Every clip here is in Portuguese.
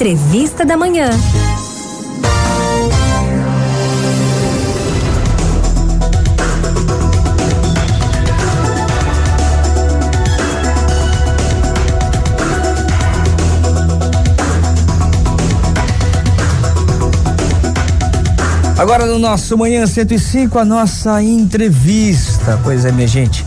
Entrevista da Manhã. Agora no nosso Manhã 105, a nossa entrevista. Pois é, minha gente.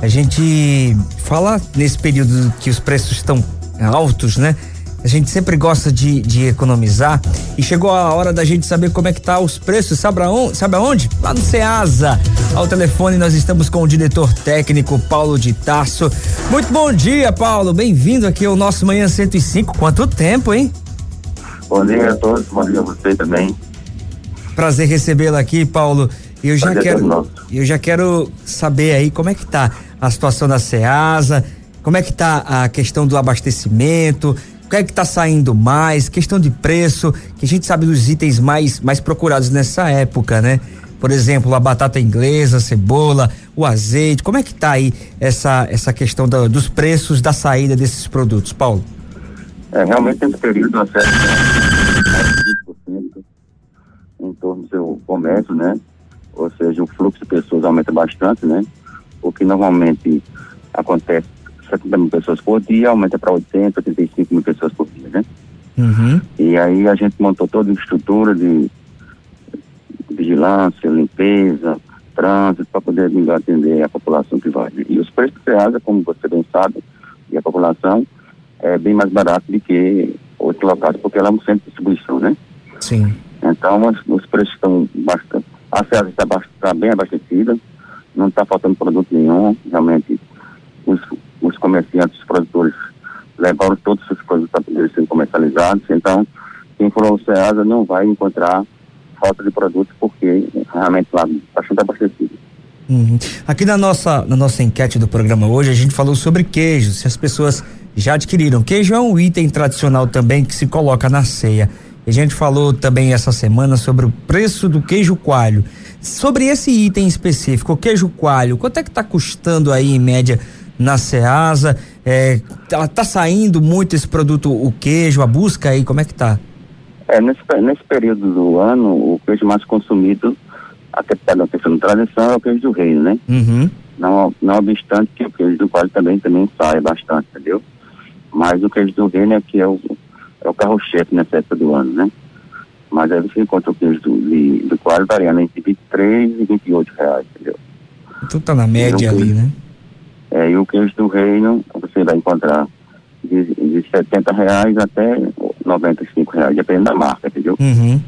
A gente fala nesse período que os preços estão altos, né? A gente sempre gosta de, de economizar e chegou a hora da gente saber como é que tá os preços, sabe aonde? Sabe aonde? Lá no Ceasa. Ao telefone nós estamos com o diretor técnico Paulo de Tarso. Muito bom dia, Paulo. Bem-vindo aqui ao nosso Manhã 105. Quanto tempo, hein? Bom dia a todos, bom dia a você também. Prazer recebê-lo aqui, Paulo. Eu já Prazer quero, eu já quero saber aí como é que tá a situação da Ceasa, como é que tá a questão do abastecimento, o que é que tá saindo mais, questão de preço, que a gente sabe dos itens mais mais procurados nessa época, né? Por exemplo, a batata inglesa, a cebola, o azeite. Como é que tá aí essa essa questão da- dos preços da saída desses produtos, Paulo? É, realmente nesse período acesso a 20% em torno do seu comércio, né? Ou seja, o fluxo de pessoas aumenta bastante, né? O que normalmente acontece 70 mil pessoas por dia, aumenta para 80, 85 mil pessoas por dia, né? Uhum. E aí a gente montou toda a estrutura de vigilância, limpeza, trânsito, para poder melhor atender a população que vai. E os preços do Ceasa, como você bem sabe, e a população, é bem mais barato do que outros locais, porque ela é um centro de distribuição, né? Sim. Então, os, os preços estão bastante. A Ceasa está, está bem abastecida, não está faltando produto nenhum. Realmente, comerciantes, os produtores levaram todos os produtos para poderem ser comercializados. Então, quem for ao Ceasa não vai encontrar falta de produtos, porque realmente lá bastante abastecido. Uhum. Aqui na nossa, na nossa enquete do programa hoje, a gente falou sobre queijo, se as pessoas já adquiriram. Queijo é um item tradicional também que se coloca na ceia. A gente falou também essa semana sobre o preço do queijo coalho. Sobre esse item específico, o queijo coalho, quanto é que está custando aí em média na Ceasa? É, tá, tá saindo muito esse produto, o queijo, a busca aí, como é que tá? É, nesse, nesse período do ano, o queijo mais consumido, até pela questão de tradição, é o queijo do reino, né? Uhum. Não, não obstante que o queijo do coalho também, também sai bastante, entendeu? Mas o queijo do reino é que é o, é o carro-chefe nessa época do ano, né? Mas aí você encontra o queijo do, de- do coalho variando entre 23 e 28 reais, entendeu? Então tá na média ali, né? É, e o queijo do reino você vai encontrar de, de 70 reais até 95 reais, dependendo da marca, entendeu? Uhum.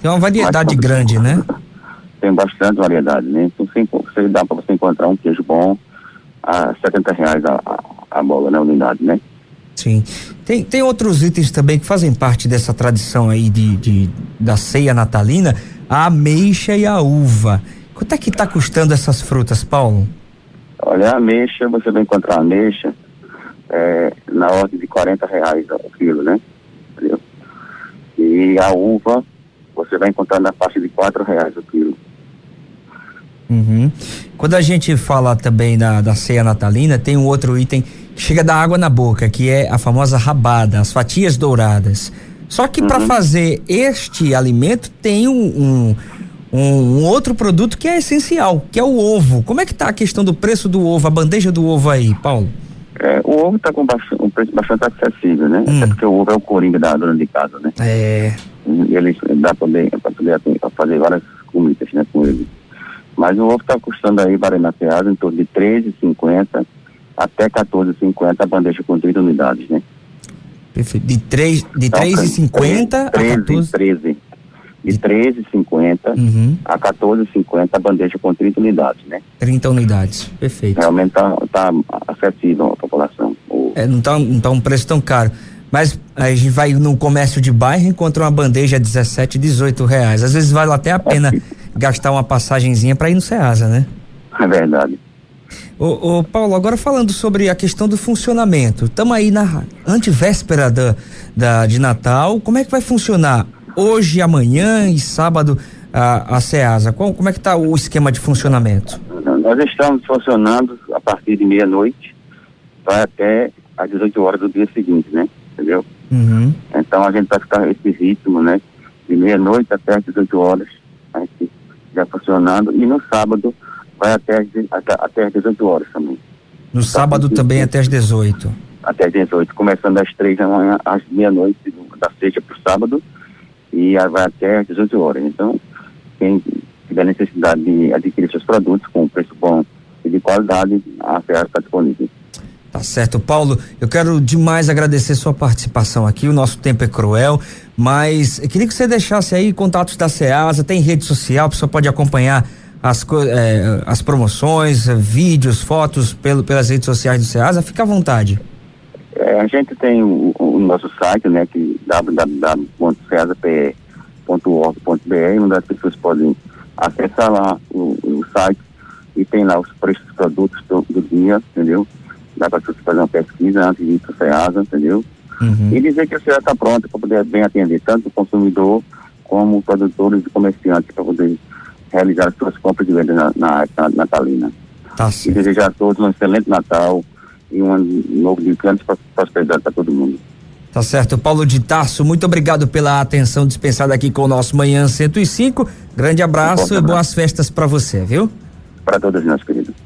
Tem uma variedade Mas- grande, né? Tem bastante variedade, né? Então enco- você dá para você encontrar um queijo bom a 70 reais a, a, a bola, né? Unidade, né? Sim. Tem, tem outros itens também que fazem parte dessa tradição aí de, de da ceia natalina, a ameixa e a uva. Quanto é que tá custando essas frutas, Paulo? Olha, a ameixa, você vai encontrar a ameixa é, na ordem de 40 reais o quilo, né? Entendeu? E a uva, você vai encontrar na faixa de 4 reais o quilo. Uhum. Quando a gente fala também da, da ceia natalina, tem um outro item que chega da água na boca, que é a famosa rabada, as fatias douradas. Só que para fazer este alimento tem um, um, um- um outro produto que é essencial, que é o ovo. Como é que tá a questão do preço do ovo, a bandeja do ovo aí, Paulo? É, o ovo está com bastante, um preço bastante acessível, né? Hum. Até porque o ovo é o coringa da dona de casa, né? É. E ele dá para poder, pra fazer várias comidas, né, com ele. Mas o ovo está custando aí, Ceasa, em torno de 13,50 até 14,50 a bandeja com 30 unidades, né? Perfeito. De 3 de Então, 3,50 a 13, 14. 13. De 13,50 Uhum. a 14,50 a bandeja com 30 unidades, né? 30 unidades. Perfeito. Realmente tá, tá acessível à população. O- É, não tá, não tá um preço tão caro. Mas a gente vai no comércio de bairro e encontra uma bandeja a 17, 18 reais. Às vezes vale até a pena gastar uma passagenzinha para ir no Ceasa, né? É verdade. Ô, ô, Paulo, agora falando sobre a questão do funcionamento. Estamos aí na antivéspera da, da, de Natal. Como é que vai funcionar hoje, amanhã e sábado a, a Ceasa? Qual- como é que tá o esquema de funcionamento? Nós estamos funcionando a partir de meia-noite, vai até às 18 horas do dia seguinte, né? Entendeu? Uhum. Então, a gente vai ficar esse ritmo, né? De meia-noite até as 18 horas, a gente já funcionando. E no sábado vai até, as, até, até as 18 horas também. No sábado também até as 18? Até as 18, começando às 3 da manhã, às meia-noite, da sexta para o sábado, e vai até às 18 horas. Então, quem tiver necessidade de adquirir seus produtos com preço bom e de qualidade, a Ceasa está disponível. Tá certo, Paulo. Eu quero demais agradecer sua participação aqui. O nosso tempo é cruel, mas queria que você deixasse aí contatos da Ceasa, tem rede social, a pessoa pode acompanhar as, eh, as promoções, vídeos, fotos pelo, pelas redes sociais do Ceasa. Fica à vontade. É, a gente tem o, o, nosso site, né, que www.ceasap.org.br, onde as pessoas podem acessar lá o, o site e tem lá os preços dos produtos do, do dia, entendeu? dá para você fazer uma pesquisa antes de ir para o SEASA, entendeu? Uhum. E dizer que o SEASA está pronto para poder bem atender tanto o consumidor como produtores e comerciantes para poder realizar as suas compras de venda na, na, na natalina. Tá e desejar a todos um excelente Natal e um ano novo de grande prosperidade para todo mundo. Tá certo. Paulo de Tarso, muito obrigado pela atenção dispensada aqui com o nosso Manhã 105. Grande abraço e boas festas para você, viu? Para todos nós, queridos.